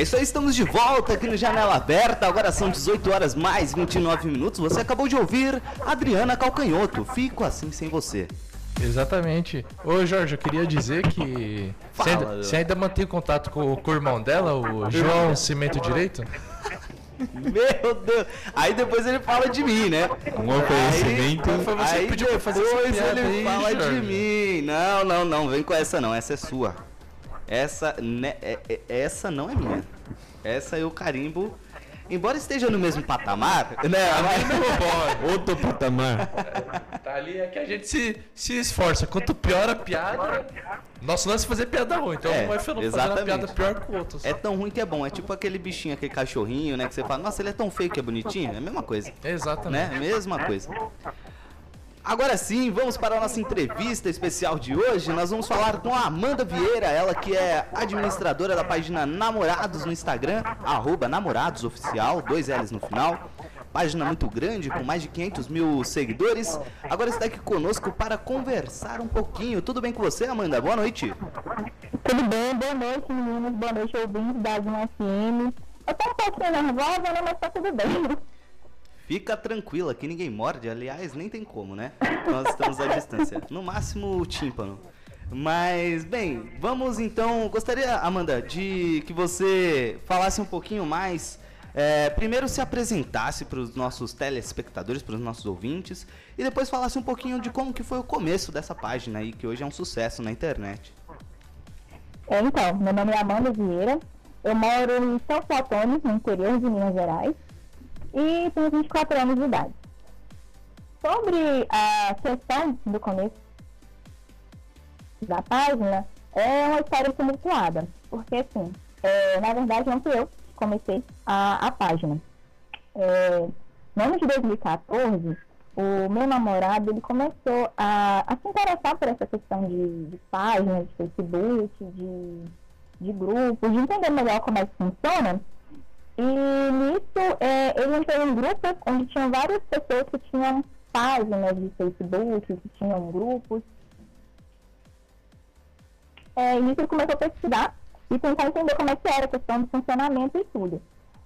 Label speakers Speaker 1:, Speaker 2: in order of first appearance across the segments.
Speaker 1: É isso aí, estamos de volta aqui no Janela Aberta. Agora são 18 horas mais 29 minutos. Você acabou de ouvir Adriana Calcanhoto. Fico assim sem você.
Speaker 2: Exatamente. Ô Jorge, eu queria dizer que.
Speaker 1: Fala,
Speaker 2: você, ainda, você ainda mantém contato com, com o irmão dela, o João Cimento Direito?
Speaker 1: Meu Deus. Aí depois ele fala de mim, né?
Speaker 3: Um oferecimento.
Speaker 1: Aí,
Speaker 2: Foi você que
Speaker 1: aí
Speaker 2: pediu pra fazer essa piada
Speaker 1: ele
Speaker 2: aí,
Speaker 1: fala de
Speaker 2: Jorge.
Speaker 1: mim. Não, não, não. Vem com essa não. Essa é sua. Essa, né, é- é- essa não é minha. Essa eu carimbo. Embora esteja no mesmo patamar, né? mas-
Speaker 3: Outro patamar.
Speaker 2: Tá ali é que a gente se, se esforça. Quanto pior a piada. Nosso lance é fazer piada ruim. Então
Speaker 1: É,
Speaker 2: um vai fazer uma
Speaker 1: exatamente.
Speaker 2: piada pior que o outro.
Speaker 1: É tão ruim que é bom. É tipo aquele bichinho, aquele cachorrinho, né? Que você fala, nossa, ele é tão feio que é bonitinho. É a mesma coisa.
Speaker 2: Exatamente.
Speaker 1: né? Mesma coisa. Agora sim, vamos para a nossa entrevista especial de hoje. Nós vamos falar com a Amanda Vieira, ela que é administradora da página Namorados no Instagram, arroba Namorados Oficial, dois L's no final. Página muito grande, com mais de 500 mil seguidores. Agora está aqui conosco para conversar um pouquinho. Tudo bem com você, Amanda? Boa noite.
Speaker 4: Tudo bem? Boa noite, meninas. Boa noite, ouvintes da Zoom FM. Eu tô um pouquinho nervosa, né? Mas tá tudo bem.
Speaker 1: Fica tranquila, que ninguém morde. Aliás, nem tem como, né? Nós estamos à distância. No máximo, o tímpano. Mas, bem, vamos então. Gostaria, Amanda, de que você falasse um pouquinho mais. é, primeiro, se apresentasse para os nossos telespectadores, para os nossos ouvintes, e depois falasse um pouquinho de como que foi o começo dessa página aí, que hoje é um sucesso na internet.
Speaker 4: É, Então, meu nome é Amanda Vieira. Eu moro em São Platônio, no interior de Minas Gerais. E tenho 24 anos de idade. Sobre a questão do começo da página, é uma história tumultuada. Porque, assim, é, na verdade, não fui eu que comecei a, a página. É, no ano de 2014, o meu namorado ele começou a, a se interessar por essa questão de, de páginas, de Facebook, de, de grupos, de entender melhor como é que funciona. E nisso, é, ele entrou em um grupo onde tinham várias pessoas que tinham páginas de Facebook, que tinham grupos. É, e nisso ele começou a pesquisar e tentar entender como é que era a questão do funcionamento e tudo.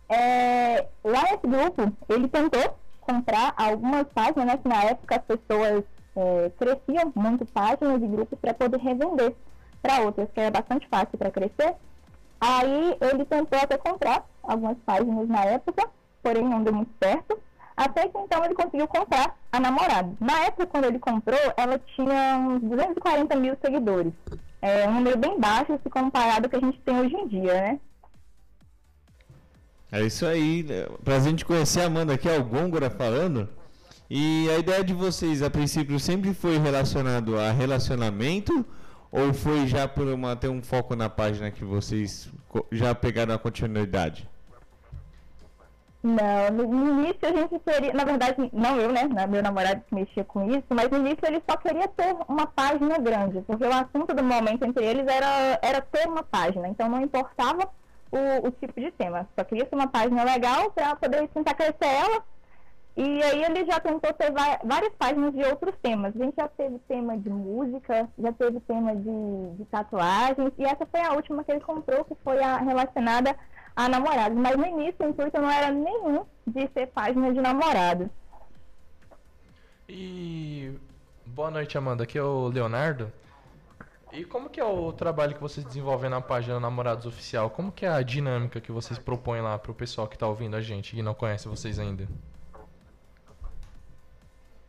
Speaker 4: É, lá nesse grupo, ele tentou comprar algumas páginas, né, que na época as pessoas é, cresciam muito páginas e grupos para poder revender para outras, que era bastante fácil para crescer. Aí ele tentou até comprar algumas páginas na época, porém não deu muito certo. Até que então ele conseguiu comprar a namorada. Na época, quando ele comprou, ela tinha uns 240 mil seguidores. É um número bem baixo se comparado ao que a gente tem hoje em dia, né?
Speaker 3: É isso aí. né? Pra gente conhecer a Amanda aqui, é o Gôngora falando. E a ideia de vocês, a princípio, sempre foi relacionado a relacionamento? Ou foi já por uma, ter um foco na página que vocês já pegaram a continuidade?
Speaker 4: Não, no início a gente queria, na verdade, não eu, né? Meu namorado que mexia com isso, mas no início ele só queria ter uma página grande, porque o assunto do momento entre eles era, era ter uma página, então não importava o, o tipo de tema, só queria ter uma página legal para poder tentar crescer ela. E aí ele já tentou ter várias páginas de outros temas. A gente já teve tema de música, já teve tema de, de tatuagens, e essa foi a última que ele comprou, que foi a relacionada a namorados. Mas no início o intuito não era nenhum de ser página de namorados.
Speaker 2: E boa noite, Amanda. Aqui é o Leonardo. E como que é o trabalho que vocês desenvolvem na página Namorados Oficial? Como que é a dinâmica que vocês propõem lá pro pessoal que tá ouvindo a gente e não conhece vocês ainda?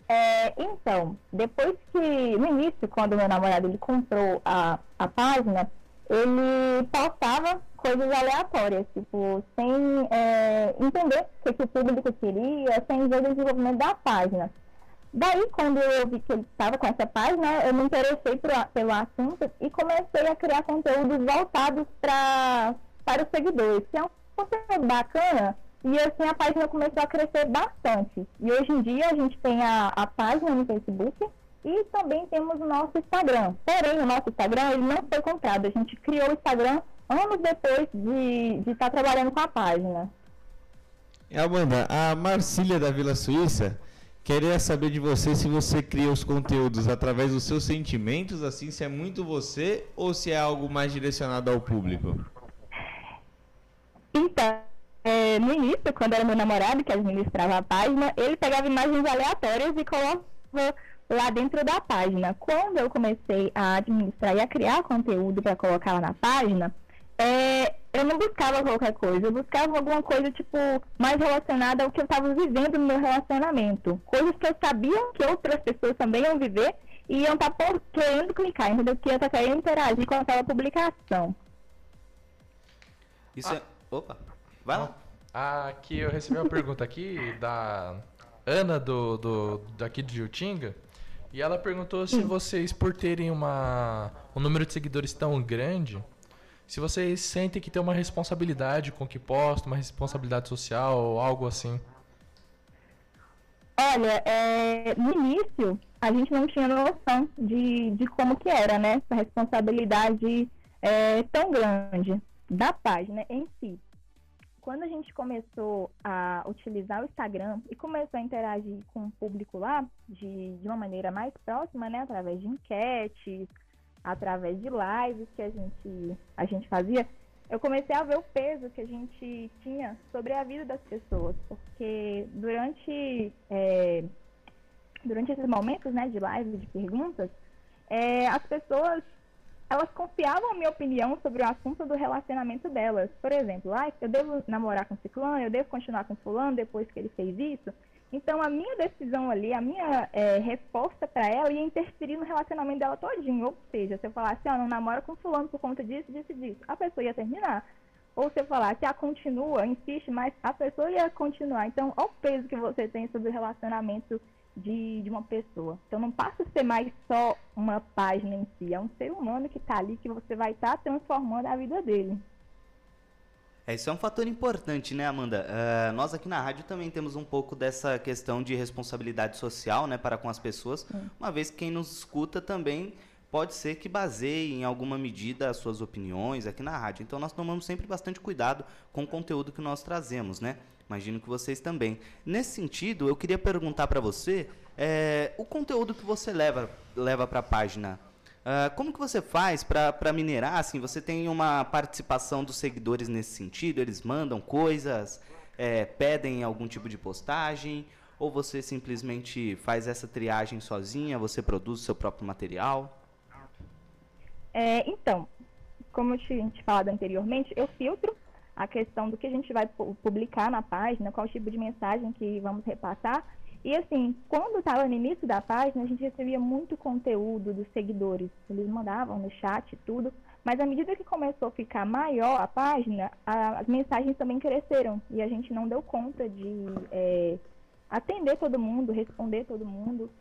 Speaker 4: É, então, depois que, no início, quando meu namorado ele comprou a, a página, ele postava coisas aleatórias, tipo, sem é, entender o que, que o público queria, sem ver o desenvolvimento da página. Daí, quando eu vi que ele estava com essa página, eu me interessei por, a- pelo assunto e comecei a criar conteúdos voltados pra, para os seguidores, que é um conteúdo bacana. E assim a página começou a crescer bastante. E hoje em dia a gente tem a, a página no Facebook e também temos o nosso Instagram. Porém, o nosso Instagram ele não foi comprado. A gente criou o Instagram anos depois de estar trabalhando com a página.
Speaker 3: E, Amanda, a Marcília da Vila Suíça queria saber de você se você cria os conteúdos através dos seus sentimentos, assim, se é muito você ou se é algo mais direcionado ao público.
Speaker 4: é, no início, quando era meu namorado que administrava a página, ele pegava imagens aleatórias e colocava lá dentro da página. Quando eu comecei a administrar e a criar conteúdo para colocar lá na página, é, eu não buscava qualquer coisa, eu buscava alguma coisa, tipo, mais relacionada ao que eu estava vivendo no meu relacionamento. Coisas que eu sabia que outras pessoas também iam viver e iam estar tá querendo clicar, entendeu? Que ia estar tá querendo interagir com aquela publicação.
Speaker 1: Isso ah. é... Opa, vai lá.
Speaker 2: Aqui eu recebi uma pergunta aqui da Ana do, do daqui de Jutinga. E ela perguntou se vocês, por terem uma, um número de seguidores tão grande, se vocês sentem que tem uma responsabilidade com o que postam, uma responsabilidade social ou algo assim.
Speaker 4: Olha, é, no início a gente não tinha noção de, de como que era, né? Essa responsabilidade é, tão grande da página em si. Quando a gente começou a utilizar o Instagram e começou a interagir com o público lá de, de uma maneira mais próxima, né? Através de enquetes, através de lives que a gente, a gente fazia, eu comecei a ver o peso que a gente tinha sobre a vida das pessoas, porque durante, é, durante esses momentos né, de live, de perguntas, é, as pessoas elas confiavam a minha opinião sobre o assunto do relacionamento delas. Por exemplo, ah, eu devo namorar com ciclano, eu devo continuar com fulano depois que ele fez isso. Então, a minha decisão ali, a minha é, resposta para ela ia interferir no relacionamento dela todinho. Ou seja, se eu falasse, ah, não namora com fulano por conta disso, disso e disso, a pessoa ia terminar. Ou se eu falasse, ah, continua, insiste, mas a pessoa ia continuar. Então, olha o peso que você tem sobre o relacionamento de, de uma pessoa. Então, não passa a ser mais só uma página em si. É um ser humano que está ali, que você vai estar tá transformando a vida dele.
Speaker 1: É, isso é um fator importante, né, Amanda? Uh, nós aqui na rádio também temos um pouco dessa questão de responsabilidade social, né, para com as pessoas, uma vez que quem nos escuta também pode ser que baseie em alguma medida as suas opiniões aqui na rádio. Então nós tomamos sempre bastante cuidado com o conteúdo que nós trazemos, né? Imagino que vocês também. Nesse sentido, eu queria perguntar para você é, o conteúdo que você leva leva para a página Uh, como que você faz para minerar? Assim, você tem uma participação dos seguidores nesse sentido? Eles mandam coisas, é, pedem algum tipo de postagem? Ou você simplesmente faz essa triagem sozinha? Você produz seu próprio material?
Speaker 4: É, então, como eu tinha te falado anteriormente, eu filtro a questão do que a gente vai publicar na página, qual tipo de mensagem que vamos repassar e assim, quando estava no início da página, a gente recebia muito conteúdo dos seguidores. Eles mandavam no chat e tudo. Mas à medida que começou a ficar maior a página, a, as mensagens também cresceram. E a gente não deu conta de é, atender todo mundo, responder todo mundo.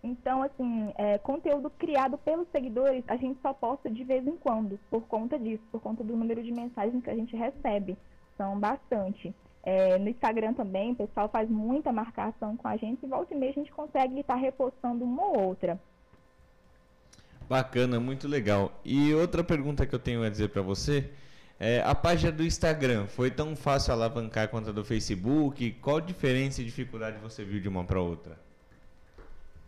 Speaker 4: Então, assim, é, conteúdo criado pelos seguidores, a gente só posta de vez em quando, por conta disso, por conta do número de mensagens que a gente recebe. São bastante. É, no Instagram também, o pessoal faz muita marcação com a gente e volta e meia a gente consegue estar repostando uma ou outra.
Speaker 3: Bacana, muito legal. E outra pergunta que eu tenho a dizer para você é, a página do Instagram foi tão fácil alavancar quanto a do Facebook? Qual diferença e dificuldade você viu de uma para outra?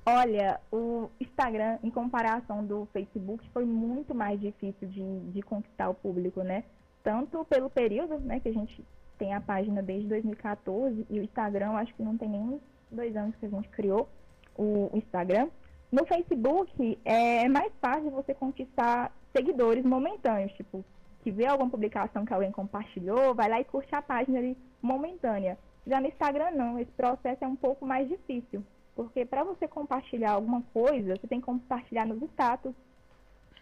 Speaker 4: Olha, o Instagram, em comparação do Facebook, foi muito mais difícil de, de conquistar o público, né? Tanto pelo período né, que a gente tem a página desde 2014 e o Instagram, acho que não tem nem dois anos que a gente criou o Instagram. No Facebook é mais fácil você conquistar seguidores momentâneos, tipo, que vê alguma publicação que alguém compartilhou, vai lá e curte a página ali momentânea. Já no Instagram não, esse processo é um pouco mais difícil, porque para você compartilhar alguma coisa, você tem que compartilhar nos status,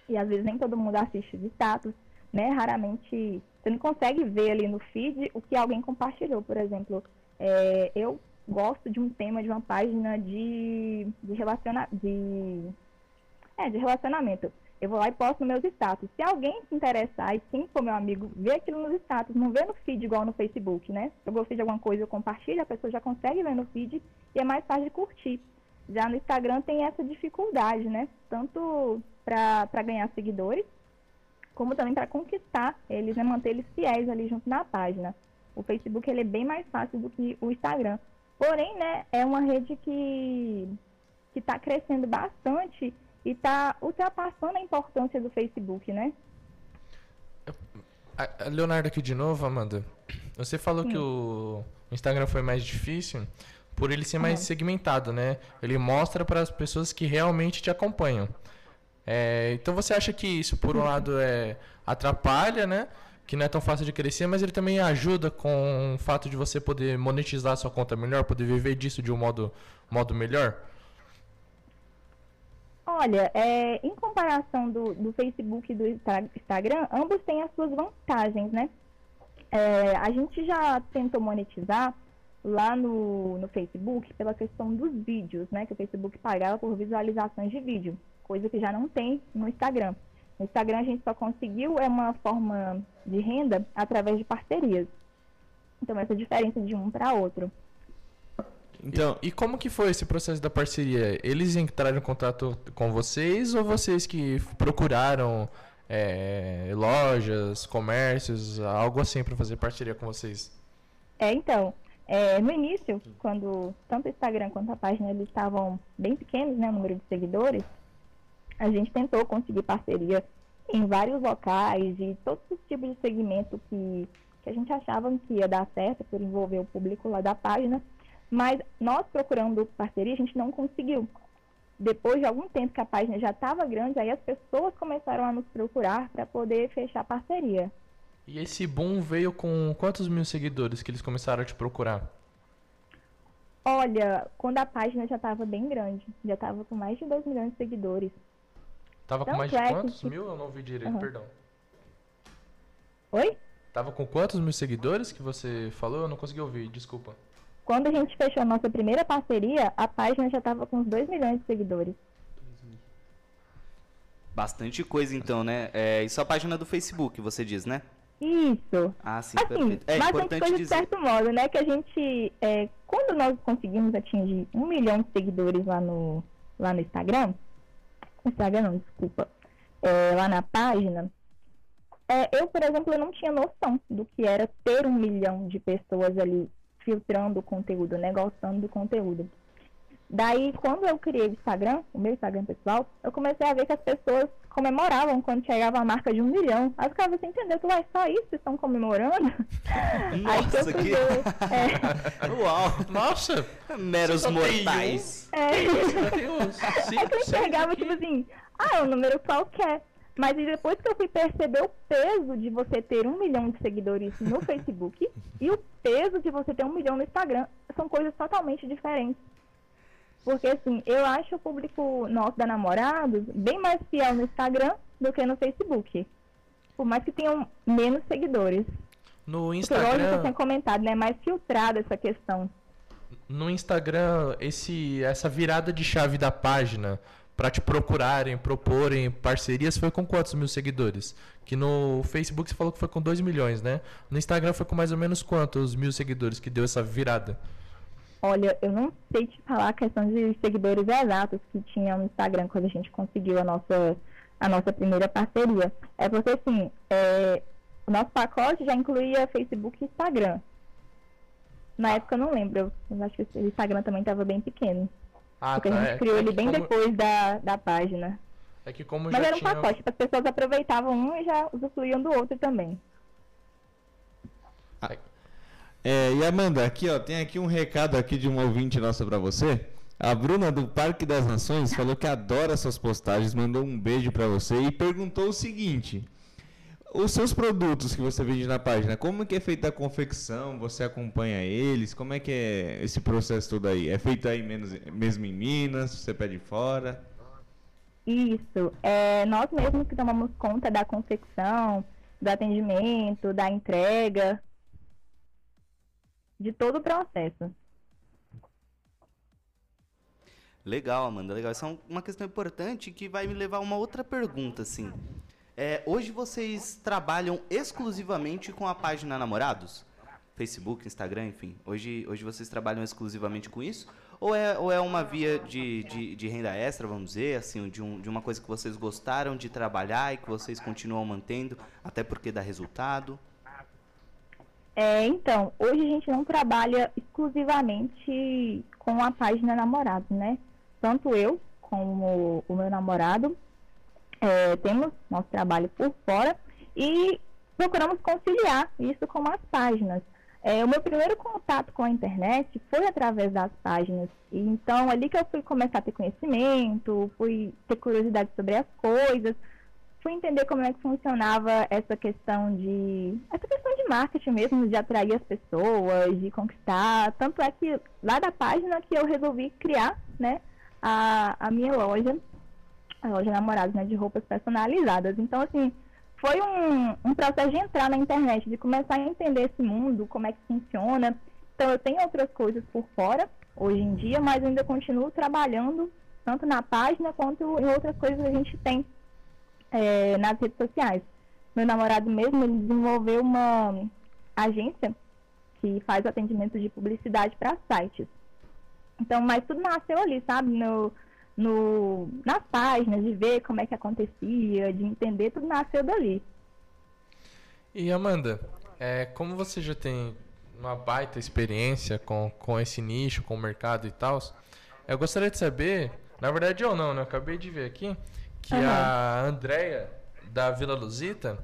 Speaker 4: e às vezes nem todo mundo assiste os status, né? Raramente você não consegue ver ali no feed o que alguém compartilhou. Por exemplo, é, eu gosto de um tema de uma página de, de, relaciona, de, é, de relacionamento. Eu vou lá e posto meus status. Se alguém se interessar e quem for meu amigo ver aquilo nos status, não vê no feed igual no Facebook, né? Se eu gostei de alguma coisa, eu compartilho, a pessoa já consegue ver no feed e é mais fácil de curtir. Já no Instagram tem essa dificuldade, né? Tanto para ganhar seguidores, como também para conquistar eles, né, manter eles fiéis ali junto na página. O Facebook ele é bem mais fácil do que o Instagram. Porém, né, é uma rede que que está crescendo bastante e está ultrapassando a importância do Facebook, né?
Speaker 2: Leonardo aqui de novo, Amanda. Você falou que o Instagram foi mais difícil por ele ser mais
Speaker 4: Aham.
Speaker 2: segmentado, né? Ele mostra para as pessoas que realmente te acompanham. É, então você acha que isso, por um lado, é atrapalha, né? Que não é tão fácil de crescer, mas ele também ajuda com o fato de você poder monetizar sua conta melhor, poder viver disso de um modo, modo melhor?
Speaker 4: Olha, é, em comparação do, do Facebook e do Insta- Instagram, ambos têm as suas vantagens, né? É, a gente já tentou monetizar lá no, no Facebook pela questão dos vídeos, né? Que o Facebook pagava por visualizações de vídeo, coisa que já não tem no Instagram. No Instagram a gente só conseguiu é uma forma de renda através de parcerias. Então essa é diferença de um para outro.
Speaker 3: Então,
Speaker 2: E como que foi esse processo da parceria? Eles entraram em contato com vocês ou vocês que procuraram é, lojas, comércios, algo assim para fazer parceria com vocês?
Speaker 4: É, então, é, no início, quando tanto o Instagram quanto a página eles estavam bem pequenos, né, o número de seguidores, a gente tentou conseguir parceria em vários locais e todos os tipos de segmento que, que a gente achava que ia dar certo por envolver o público lá da página, mas nós procurando parceria, a gente não conseguiu. Depois de algum tempo que a página já estava grande, aí as pessoas começaram a nos procurar para poder fechar parceria.
Speaker 2: E esse boom veio com quantos mil seguidores que eles começaram a te procurar?
Speaker 4: Olha, quando a página já estava bem grande, já estava com mais de 2 milhões de seguidores.
Speaker 2: Tava com
Speaker 4: Não,
Speaker 2: mais de
Speaker 4: é que-
Speaker 2: quantos mil? Eu não vi direito,
Speaker 4: Aham.
Speaker 2: perdão.
Speaker 4: Oi?
Speaker 2: Tava com quantos mil seguidores que você falou? Eu não consegui ouvir, desculpa.
Speaker 4: Quando a gente fechou a nossa primeira parceria, a página já estava com uns 2 milhões de seguidores.
Speaker 1: Bastante coisa então, né? É, isso é a página do Facebook, você diz, né?
Speaker 4: Isso.
Speaker 1: Ah, sim,
Speaker 4: Assim,
Speaker 1: perfeito. É importante
Speaker 4: coisa de
Speaker 1: dizer.
Speaker 4: certo modo, né? Que a gente, é, quando nós conseguimos atingir um milhão de seguidores lá no, lá no Instagram, Instagram não, desculpa, é, lá na página, é, eu, por exemplo, eu não tinha noção do que era ter um milhão de pessoas ali filtrando o conteúdo, né? Gostando do conteúdo. Daí, quando eu criei o Instagram, o meu Instagram pessoal, eu comecei a ver que as pessoas comemoravam quando chegava a marca de um milhão. Aí eu ficava sem entender, tu vai só isso? Vocês estão comemorando? Aí que eu
Speaker 1: Nossa,
Speaker 4: fui
Speaker 1: que...
Speaker 4: ver. É,
Speaker 1: Uau!
Speaker 2: Nossa!
Speaker 1: Meros
Speaker 2: Só tem um?
Speaker 1: mortais.
Speaker 4: é,
Speaker 2: Deus!
Speaker 4: é que eu enxergava, tipo assim, ah, é um número qualquer. Mas depois que eu fui perceber o peso de você ter um milhão de seguidores no Facebook e o peso de você ter um milhão no Instagram, são coisas totalmente diferentes. Porque, assim, eu acho o público nosso da Namorados bem mais fiel no Instagram do que no Facebook. Por mais que tenham menos seguidores.
Speaker 2: No
Speaker 4: Porque, lógico, eu
Speaker 2: Instagram,
Speaker 4: tinha comentado, né? Mais filtrada essa questão.
Speaker 2: no Instagram, esse, essa virada de chave da página pra te procurarem, proporem parcerias foi com quantos mil seguidores? Que no Facebook você falou que foi com 2 milhões, né? No Instagram foi com mais ou menos quantos mil seguidores que deu essa virada?
Speaker 4: Olha, eu não sei te falar a questão de seguidores exatos que tinha no Instagram quando a gente conseguiu a nossa, a nossa primeira parceria. É porque, assim, é, o nosso pacote já incluía Facebook e Instagram. Na época eu não lembro, eu- acho que o Instagram também estava bem pequeno.
Speaker 2: Ah,
Speaker 4: porque a gente
Speaker 2: É,
Speaker 4: criou
Speaker 2: é
Speaker 4: ele bem
Speaker 2: como-
Speaker 4: depois da, da página.
Speaker 2: É que como
Speaker 4: Mas
Speaker 2: já
Speaker 4: era um
Speaker 2: tinha...
Speaker 4: pacote, as pessoas aproveitavam um e já usufruíam do outro também.
Speaker 3: É, e Amanda, aqui ó, tem aqui um recado aqui de um ouvinte nossa pra você. A Bruna do Parque das Nações falou que adora suas postagens, mandou um beijo pra você e perguntou o seguinte: os seus produtos que você vende na página, como que é feita a confecção? Você acompanha eles? Como é que é esse processo todo aí? É feito aí menos, mesmo em Minas? Você pede fora?
Speaker 4: Isso. É, nós mesmos que tomamos conta da confecção, do atendimento, da entrega, de todo o processo.
Speaker 1: Legal, Amanda, legal. Essa é um- uma questão importante que vai me levar a uma outra pergunta, assim. É, hoje vocês trabalham exclusivamente com a página Namorados? Facebook, Instagram, enfim. Hoje, hoje vocês trabalham exclusivamente com isso? Ou é, ou é uma via de, de, de renda extra, vamos dizer, assim, de, um, de uma coisa que vocês gostaram de trabalhar e que vocês continuam mantendo, até porque dá resultado?
Speaker 4: É, então, hoje a gente não trabalha exclusivamente com a página namorado, né? Tanto eu como o meu namorado é, temos nosso trabalho por fora e procuramos conciliar isso com as páginas. É, o meu primeiro contato com a internet foi através das páginas. E, então, ali que eu fui começar a ter conhecimento, fui ter curiosidade sobre as coisas, fui entender como é que funcionava essa questão de essa questão de marketing mesmo, de atrair as pessoas, de conquistar. Tanto é que lá da página que eu resolvi criar, né, a, a minha loja, a loja namorados, né, de roupas personalizadas. Então, assim, foi um, um processo de entrar na internet, de começar a entender esse mundo, como é que funciona. Então, eu tenho outras coisas por fora, hoje em dia, mas ainda continuo trabalhando tanto na página quanto em outras coisas que a gente tem é, nas redes sociais. Meu namorado mesmo, ele desenvolveu uma agência que faz atendimento de publicidade para sites. Então, mas tudo nasceu ali, sabe? No, no, nas páginas, de ver como é que acontecia, de entender, tudo nasceu dali.
Speaker 2: E Amanda, é, como você já tem uma baita experiência com, com esse nicho, com o mercado e tal, eu gostaria de saber, na verdade eu não, né? Eu acabei de ver aqui que uhum. a Andrea da Vila Luzita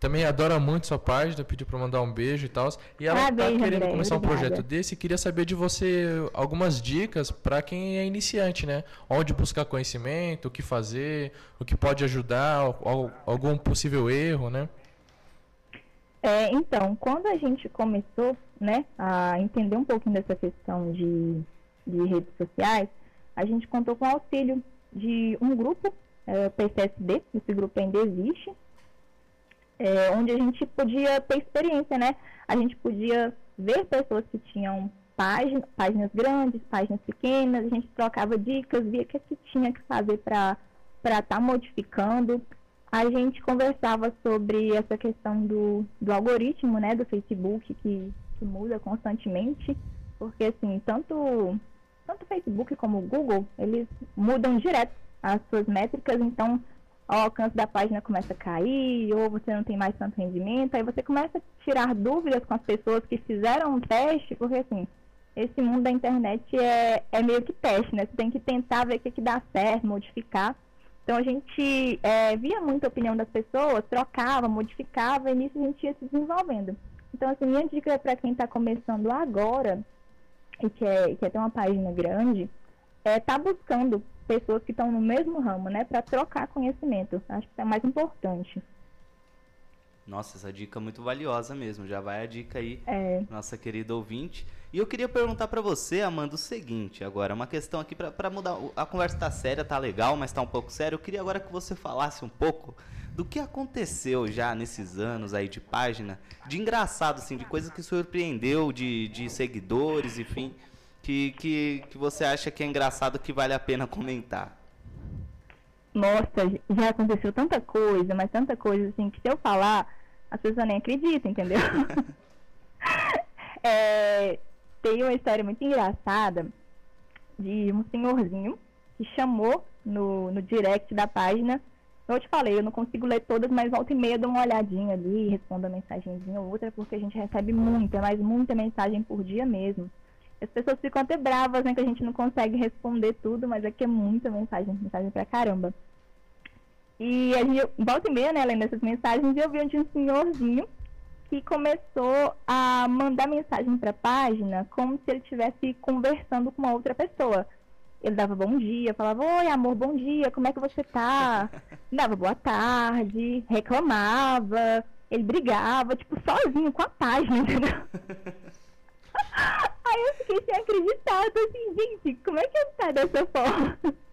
Speaker 2: também adora muito sua página, pediu para mandar um beijo e tal. E ela ah, tá beijo, querendo André, começar obrigada. um projeto desse e queria saber de você algumas dicas para quem é iniciante, né? Onde buscar conhecimento, o que fazer, o que pode ajudar, algum possível erro, né?
Speaker 4: É, então, quando a gente começou, né, a entender um pouquinho dessa questão de, de redes sociais, a gente contou com o auxílio de um grupo, é, o PCSD, esse grupo ainda existe, é, onde a gente podia ter experiência, né? A gente podia ver pessoas que tinham página, páginas grandes, páginas pequenas, a gente trocava dicas, via o que, que tinha que fazer para estar tá modificando. A gente conversava sobre essa questão do, do algoritmo, né, do Facebook, que, que muda constantemente, porque, assim, tanto, tanto o Facebook como o Google, eles mudam direto as suas métricas, então o alcance da página começa a cair, ou você não tem mais tanto rendimento, aí você começa a tirar dúvidas com as pessoas que fizeram um teste, porque assim, esse mundo da internet é, é meio que teste, né? Você tem que tentar ver o que, que dá certo, modificar. Então a gente é, via muita opinião das pessoas, trocava, modificava, e nisso a gente ia se desenvolvendo. Então, assim, minha dica para quem está começando agora e quer, quer ter uma página grande, é tá buscando pessoas que estão no mesmo ramo, né, para trocar conhecimento. Acho que é mais importante.
Speaker 1: Nossa, essa dica é muito valiosa mesmo. Já vai a dica aí, é. nossa querida ouvinte. E eu queria perguntar para você, Amanda, o seguinte agora, uma questão aqui para mudar. A conversa tá séria, tá legal, mas tá um pouco sério. Eu queria agora que você falasse um pouco do que aconteceu já nesses anos aí de página, de engraçado, assim, de coisas que surpreendeu, de, de seguidores, enfim que, que, que você acha que é engraçado que vale a pena comentar?
Speaker 4: Nossa, já aconteceu tanta coisa, mas tanta coisa assim, que se eu falar, as pessoas nem acreditam, entendeu? é, tem uma história muito engraçada de um senhorzinho que chamou no, no direct da página. Eu te falei, eu não consigo ler todas, mas volta e meia dou uma olhadinha ali, respondo a mensagenzinha ou outra, porque a gente recebe muita, mas muita mensagem por dia mesmo. As pessoas ficam até bravas, né, que a gente não consegue responder tudo, mas aqui é muita mensagem, mensagem pra caramba. E a gente, volta e meia, né, além dessas mensagens, eu vi um senhorzinho que começou a mandar mensagem para a página como se ele estivesse conversando com uma outra pessoa. Ele dava bom dia, falava, oi amor, bom dia, como é que você tá? Dava boa tarde, reclamava, ele brigava, tipo, sozinho com a página, entendeu? Aí eu fiquei sem acreditar, eu tô assim, gente, como é que ele tá dessa forma?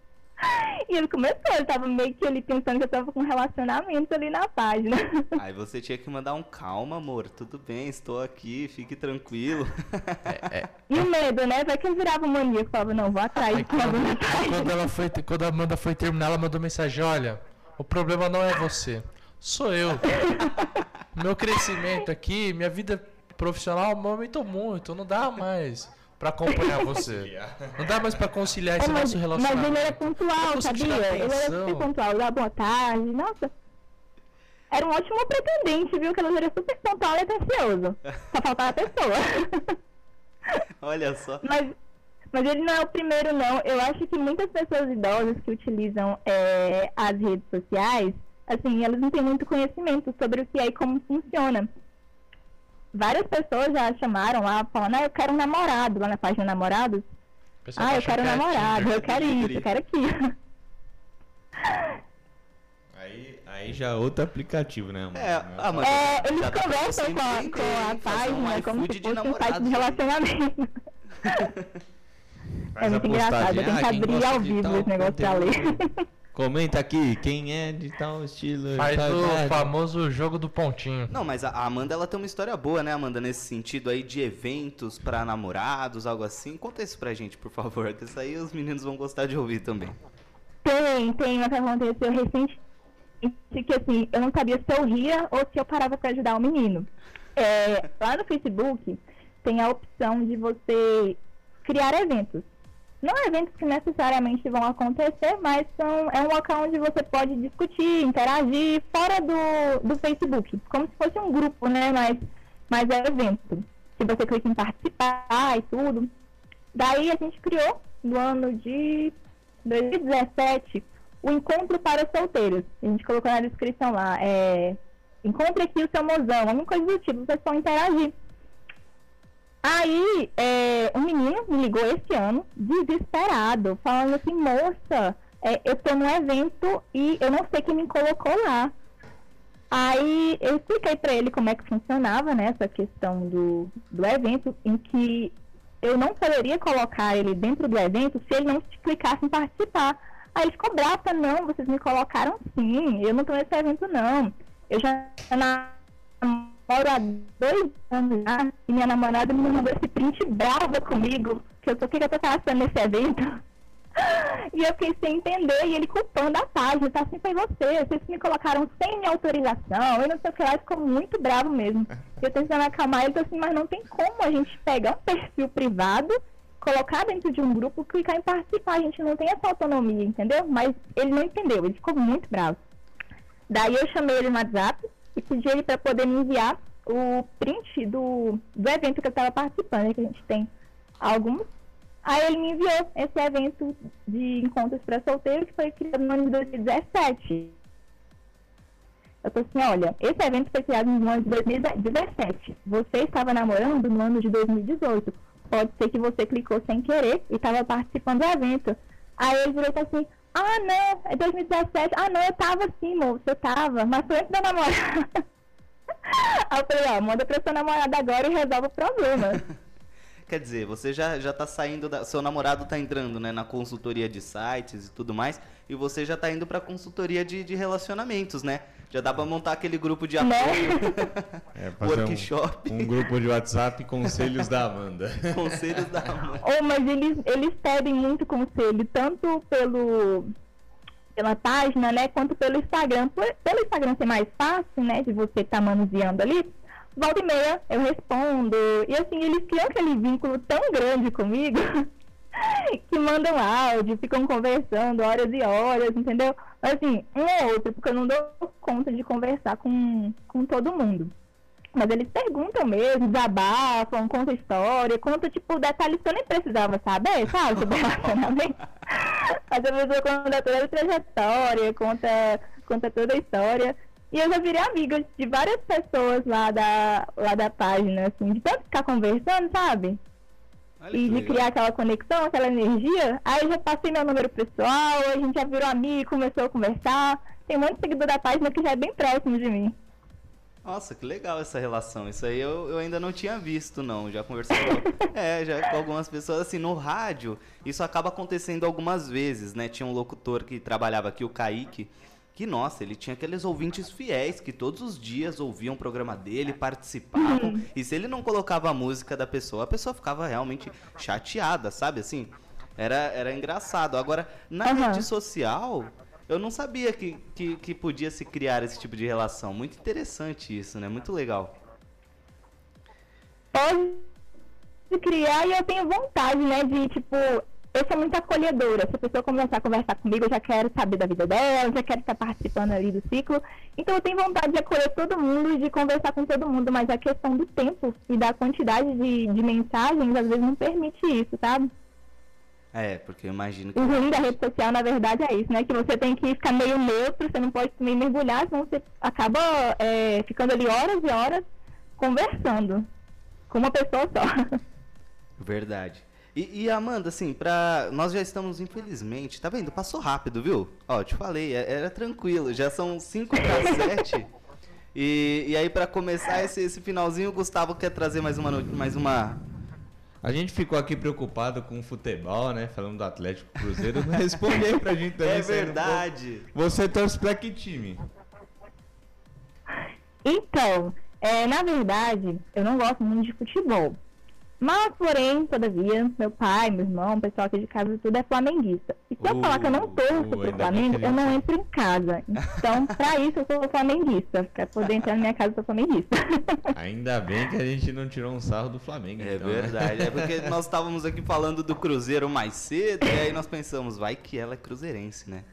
Speaker 4: E ele começou, ele tava meio que ele pensando que eu tava com um relacionamento ali na página.
Speaker 1: Aí você tinha que mandar um calma, amor, tudo bem, estou aqui, fique tranquilo.
Speaker 4: É, é. E o medo, né? Vai que eu virava maníaco, falava, não, vou atrás Aí,
Speaker 2: quando, quando, ela foi, quando a Amanda foi terminar, ela mandou mensagem, olha, o problema não é você, sou eu. Meu crescimento aqui, minha vida profissional aumentou muito, não dá mais para acompanhar você. Não dá mais para conciliar esse é, nosso relacionamento.
Speaker 4: Mas ele era pontual, sabia? Ele era super pontual, dá boa tarde, nossa. Era um ótimo pretendente, viu? Que ele era super pontual e atencioso. Só faltava a pessoa.
Speaker 1: Olha só.
Speaker 4: Mas, mas ele não é o primeiro, não. Eu acho que muitas pessoas idosas que utilizam é, as redes sociais Assim, elas não têm muito conhecimento sobre o que é e como funciona. Várias pessoas já chamaram lá, falando, ah, eu quero um namorado, lá na página Namorados. Ah,
Speaker 2: tá
Speaker 4: eu quero um
Speaker 2: é
Speaker 4: namorado,
Speaker 2: Tinder.
Speaker 4: eu quero isso, eu quero aquilo.
Speaker 3: Aí, aí já é outro aplicativo, né, mano?
Speaker 1: É, ah, mas
Speaker 4: É, eles
Speaker 1: já dá pra
Speaker 4: conversam com a, com a?
Speaker 1: Fazer um
Speaker 4: página como se
Speaker 1: de
Speaker 4: fosse um site de
Speaker 1: aí.
Speaker 4: relacionamento.
Speaker 3: Faz
Speaker 4: é muito engraçado, eu tenho que
Speaker 3: ah,
Speaker 4: abrir ao vivo esse negócio pra ler.
Speaker 3: Comenta aqui, quem é de tal estilo.
Speaker 2: Faz
Speaker 3: tal
Speaker 2: o
Speaker 3: idade.
Speaker 2: famoso jogo do pontinho.
Speaker 1: Não, mas a Amanda ela tem uma história boa, né, Amanda, nesse sentido aí de eventos pra namorados, algo assim. Conta isso pra gente, por favor, que isso aí os meninos vão gostar de ouvir também.
Speaker 4: Tem, tem uma que aconteceu recentemente que assim, eu não sabia se eu ria ou se eu parava pra ajudar o menino. É, lá no Facebook tem a opção de você criar eventos. Não eventos que necessariamente vão acontecer, mas são, é um local onde você pode discutir, interagir fora do, do Facebook, como se fosse um grupo, né? Mas, mas é evento. Se você clica em participar e tudo. Daí a gente criou, no ano de 2017, o Encontro para Solteiros. A gente colocou na descrição lá, é, encontre aqui o seu mozão, alguma coisa do tipo, o pessoal interagir. Aí, é, um menino me ligou esse ano, desesperado, falando assim, moça, é, eu tô num evento e eu não sei quem me colocou lá. Aí eu expliquei pra ele como é que funcionava, né, essa questão do, do evento, em que eu não poderia colocar ele dentro do evento se ele não clicasse em participar. Aí ele ficou bravo, falou, não, vocês me colocaram sim, eu não tô nesse evento não. Eu já namoro há dois anos já, e minha namorada me mandou esse print brava comigo, que eu tô, que eu tô passando nesse evento? E eu fiquei sem entender, e ele culpando a página, tá assim, foi você, vocês me colocaram sem minha autorização, eu não sei o que lá, ficou muito bravo mesmo. Eu tentando acalmar ele, tô assim, mas não tem como a gente pegar um perfil privado, colocar dentro de um grupo, clicar em participar, a gente não tem essa autonomia, entendeu? Mas ele não entendeu, ele ficou muito bravo. Daí eu chamei ele no WhatsApp e pedi ele para poder me enviar o print do, do evento que eu estava participando, né, que a gente tem alguns. Aí ele me enviou esse evento de encontros para solteiro que foi criado no ano de 2017. Eu tô assim, olha, esse evento foi criado no ano de 2017. Você estava namorando no ano de 2018. Pode ser que você clicou sem querer e estava participando do evento. Aí ele virou assim, ah não, é 2017. Ah não, eu tava sim, moço, eu tava, mas foi antes da namorada. Aí eu falei, ó, manda pra sua namorada agora e resolve o problema.
Speaker 1: Quer dizer, você já, já tá saindo da. Seu namorado tá entrando, né, na consultoria de sites e tudo mais. E você já tá indo pra consultoria de, de relacionamentos, né? Já dá pra montar aquele grupo de
Speaker 4: Né?
Speaker 1: apoio,
Speaker 3: É, fazer um-
Speaker 1: workshop,
Speaker 3: Um, grupo de WhatsApp Conselhos da Amanda.
Speaker 1: conselhos da mãe.
Speaker 4: Ou, mas eles, eles pedem muito conselho, tanto pelo pela página, né, quanto pelo Instagram. Por- pelo Instagram ser mais fácil, né, de você estar manuseando ali, volta e meia eu respondo. E assim, eles criam aquele vínculo tão grande comigo que mandam áudio, ficam conversando horas e horas, entendeu? Assim, um ou outro, porque eu não dou conta de conversar com, com todo mundo. Mas eles perguntam mesmo, desabafam, contam história, contam, tipo, detalhes que eu nem precisava saber, sabe? Sobre relacionamento. Mas a pessoa conta toda a trajetória, conta, conta toda a história. E eu já virei amiga de várias pessoas lá da, lá da página, assim, de tanto ficar conversando, sabe?
Speaker 1: Olha
Speaker 4: e de
Speaker 1: legal.
Speaker 4: criar aquela conexão, aquela energia. Aí eu já passei meu número pessoal, a gente já virou amigo, começou a conversar. Tem um monte de seguidor da página que já é bem próximo de mim.
Speaker 1: Nossa, que legal essa relação. Isso aí eu, eu ainda não tinha visto, não. Já conversei com, é, já com algumas pessoas. Assim, no rádio, isso acaba acontecendo algumas vezes, né? Tinha um locutor que trabalhava aqui, o Kaique, que, nossa, ele tinha aqueles ouvintes fiéis que todos os dias ouviam o programa dele, participavam. E se ele não colocava a música da pessoa, a pessoa ficava realmente chateada, sabe? Assim, era, era engraçado. Agora, na
Speaker 4: Aham.
Speaker 1: rede social, eu não sabia que, que, que podia se criar esse tipo de relação. Muito interessante isso, né? Muito legal.
Speaker 4: pode criar e eu tenho vontade, né, de, tipo, eu sou muito acolhedora. Se a pessoa começar a conversar comigo, eu já quero saber da vida dela, já quero estar participando ali do ciclo. Então eu tenho vontade de acolher todo mundo e de conversar com todo mundo, mas a questão do tempo e da quantidade de, de mensagens às vezes não permite isso, sabe?
Speaker 1: É, porque eu imagino que.
Speaker 4: O ruim da rede social, na verdade, é isso, né? Que você tem que ficar meio neutro, você não pode também mergulhar, senão você acaba é, ficando ali horas e horas conversando com uma pessoa só.
Speaker 1: Verdade. E, e, Amanda, assim, pra. Nós já estamos, infelizmente. Tá vendo? Passou rápido, viu? Ó, te falei, é, era tranquilo. Já são 5 para 7. E, e aí, para começar esse, esse finalzinho, o Gustavo quer trazer mais uma, mais uma
Speaker 3: a gente ficou aqui preocupado com o futebol, né? Falando do Atlético Cruzeiro. Não responde aí pra gente também.
Speaker 1: É verdade.
Speaker 3: Você torce pra que time?
Speaker 4: Então, é, na verdade, eu não gosto muito de futebol. Mas, porém, todavia, meu pai, meu irmão, o pessoal aqui de casa, tudo é flamenguista. E se eu falar que eu não torço uh, pro Flamengo, eu não entro em casa. Então, pra isso, eu sou flamenguista. Pra poder entrar na minha casa, eu sou flamenguista.
Speaker 3: Ainda bem que a gente não tirou um sarro do Flamengo.
Speaker 1: É
Speaker 3: então,
Speaker 1: verdade.
Speaker 3: Né?
Speaker 1: É porque nós estávamos aqui falando do Cruzeiro mais cedo, e aí nós pensamos, vai que ela é cruzeirense, né?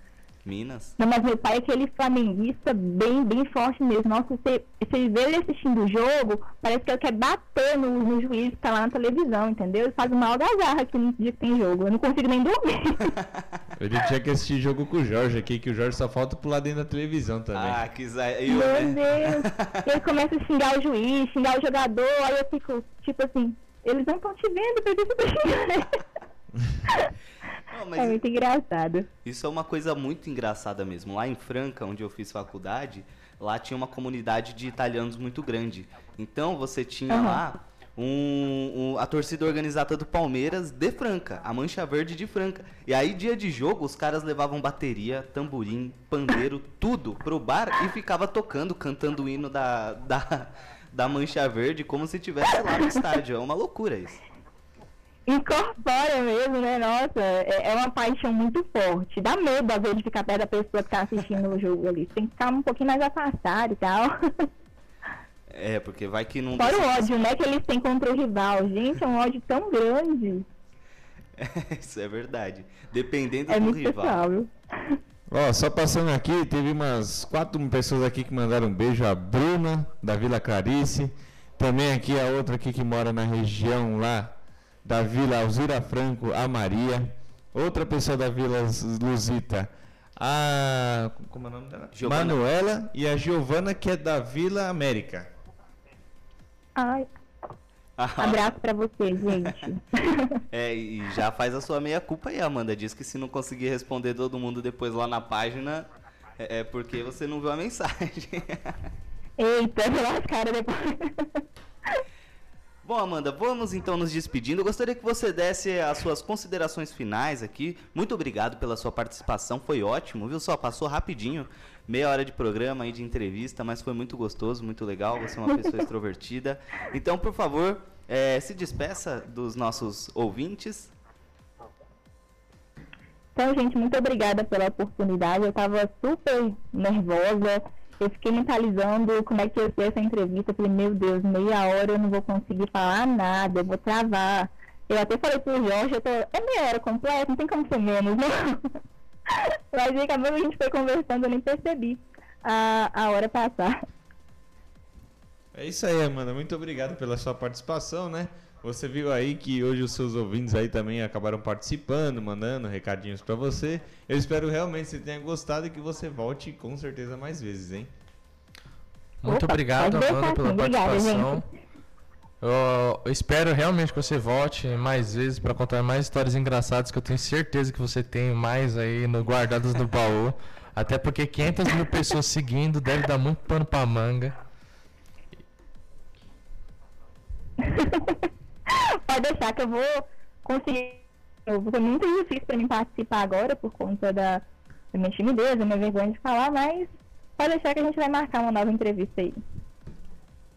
Speaker 1: Minas.
Speaker 4: Não, mas meu pai é aquele flamenguista bem, bem forte mesmo. Nossa, você, você vê ele assistindo o jogo, parece que ele quer bater no, no juiz que tá lá na televisão, entendeu? Ele faz uma algazarra aqui no dia que tem jogo. Eu não consigo nem dormir.
Speaker 3: Ele tinha que assistir jogo com o Jorge aqui, que o Jorge só falta pular dentro da televisão também.
Speaker 1: Ah, que zaio.
Speaker 4: Meu né? Deus. ele começa a xingar o juiz, xingar o jogador, aí eu fico, tipo assim, eles não estão te vendo, por que você tá xingando? Não, é muito engraçado.
Speaker 1: Isso é uma coisa muito engraçada mesmo. Lá em Franca, onde eu fiz faculdade, lá tinha uma comunidade de italianos muito grande. Então você tinha uhum. lá um, um, a torcida organizada do Palmeiras de Franca, a Mancha Verde de Franca. E aí, dia de jogo, os caras levavam bateria, tamborim, pandeiro, tudo pro bar e ficava tocando, cantando o hino da, da, da Mancha Verde como se estivesse lá no estádio. É uma loucura isso
Speaker 4: incorpora mesmo, né? Nossa, é, é, uma paixão muito forte. Dá medo, às vezes, de ficar perto da pessoa que tá assistindo o jogo ali. Tem que ficar um pouquinho mais afastado e tal.
Speaker 1: É, porque vai que não...
Speaker 4: Fora o ódio, né, que eles têm contra o rival. Gente, é um ódio tão grande.
Speaker 1: É, isso é verdade. Dependendo
Speaker 4: é
Speaker 1: do
Speaker 4: muito
Speaker 1: rival.
Speaker 3: Ó, só passando aqui, teve umas quatro pessoas aqui que mandaram um beijo. A Bruna, da Vila Clarice. Também aqui a outra aqui que mora na região lá da Vila Alzira Franco, a Maria. Outra pessoa da Vila Luzita, a. Como é o nome dela? Giovana. Manuela e a Giovana, que é da Vila América.
Speaker 4: Ai. Abraço pra você, gente.
Speaker 1: é, e já faz a sua meia culpa aí, Amanda. Diz que se não conseguir responder todo mundo depois lá na página, é, é porque você não viu a mensagem.
Speaker 4: Eita, cara depois.
Speaker 1: Bom, Amanda, vamos então nos despedindo. Eu gostaria que você desse as suas considerações finais aqui. Muito obrigado pela sua participação, foi ótimo, viu? Só passou rapidinho, meia hora de programa aí de entrevista, mas foi muito gostoso, muito legal. Você é uma pessoa extrovertida. Então, por favor, é, se despeça dos nossos ouvintes.
Speaker 4: Então, gente, muito obrigada pela oportunidade. Eu estava super nervosa eu fiquei mentalizando como é que ia ser essa entrevista. Falei, meu Deus, meia hora eu não vou conseguir falar nada, eu vou travar. Eu até falei pro Jorge, tô, é meia hora completa, não tem como ser menos, não. Mas aí acabou a gente foi conversando, eu nem percebi a, a hora passar.
Speaker 3: É isso aí, Amanda. Muito obrigado pela sua participação, né? Você viu aí que hoje os seus ouvintes aí também acabaram participando, mandando recadinhos para você. Eu espero realmente que você tenha gostado e que você volte com certeza mais vezes, hein?
Speaker 2: Muito Opa, obrigado, Amanda, pela participação. Eu, eu, espero realmente que você volte mais vezes para contar mais histórias engraçadas que eu tenho certeza que você tem mais aí no guardados no baú. Até porque 500 mil pessoas seguindo deve dar muito pano pra manga.
Speaker 4: Pode deixar que eu vou conseguir. Foi muito difícil para mim participar agora por conta da, da minha timidez, da minha vergonha de falar, mas pode deixar que a gente vai marcar uma nova entrevista aí.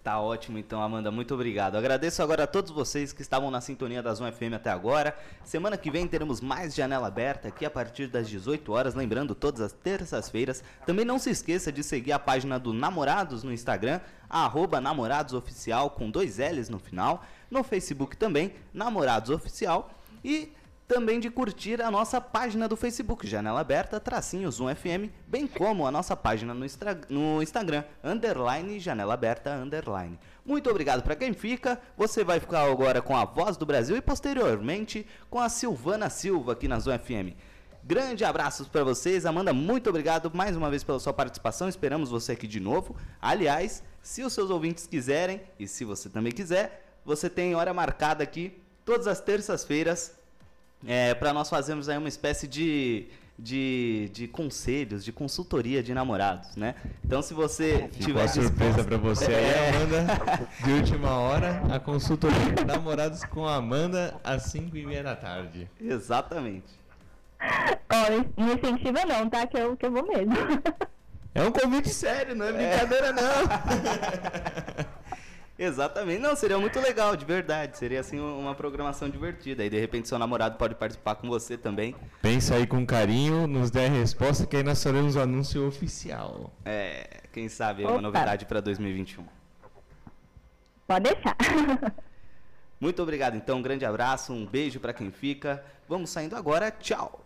Speaker 1: Tá ótimo, então, Amanda. Muito obrigado. Agradeço agora a todos vocês que estavam na sintonia da Zona FM até agora. Semana que vem teremos mais janela aberta aqui a partir das 18 horas. Lembrando, todas as terças-feiras. Também não se esqueça de seguir a página do Namorados no Instagram, namoradosoficial com dois L's no final. No Facebook também, Namorados Oficial. E também de curtir a nossa página do Facebook, Janela Aberta, tracinho Zoom FM, bem como a nossa página no, Instra no Instagram, underline Janela Aberta, underline. Muito obrigado para quem fica. Você vai ficar agora com a Voz do Brasil e posteriormente com a Silvana Silva aqui na Zoom FM. Grande abraços para vocês. Amanda, muito obrigado mais uma vez pela sua participação. Esperamos você aqui de novo. Aliás, se os seus ouvintes quiserem, e se você também quiser, você tem hora marcada aqui todas as terças-feiras é, para nós fazermos aí uma espécie de, de, de conselhos, de consultoria de namorados, né? Então, se você
Speaker 3: Ficou
Speaker 1: tiver
Speaker 3: a surpresa pra você aí,
Speaker 1: É.
Speaker 3: Amanda. De última hora, a consultoria de namorados com a Amanda às 5 e meia da tarde.
Speaker 1: Exatamente.
Speaker 4: Não incentiva não, tá? Que eu, que eu vou mesmo.
Speaker 3: É um convite sério, não é brincadeira não.
Speaker 1: Exatamente. Não, seria muito legal, de verdade. Seria assim uma programação divertida. E de repente seu namorado pode participar com você também.
Speaker 3: Pensa aí com carinho, nos dê a resposta que aí nós faremos o anúncio oficial.
Speaker 1: É, quem sabe uma
Speaker 4: Opa.
Speaker 1: novidade para 2021.
Speaker 4: Pode deixar.
Speaker 1: Muito obrigado, então. Um grande abraço, um beijo para quem fica. Vamos saindo agora. Tchau.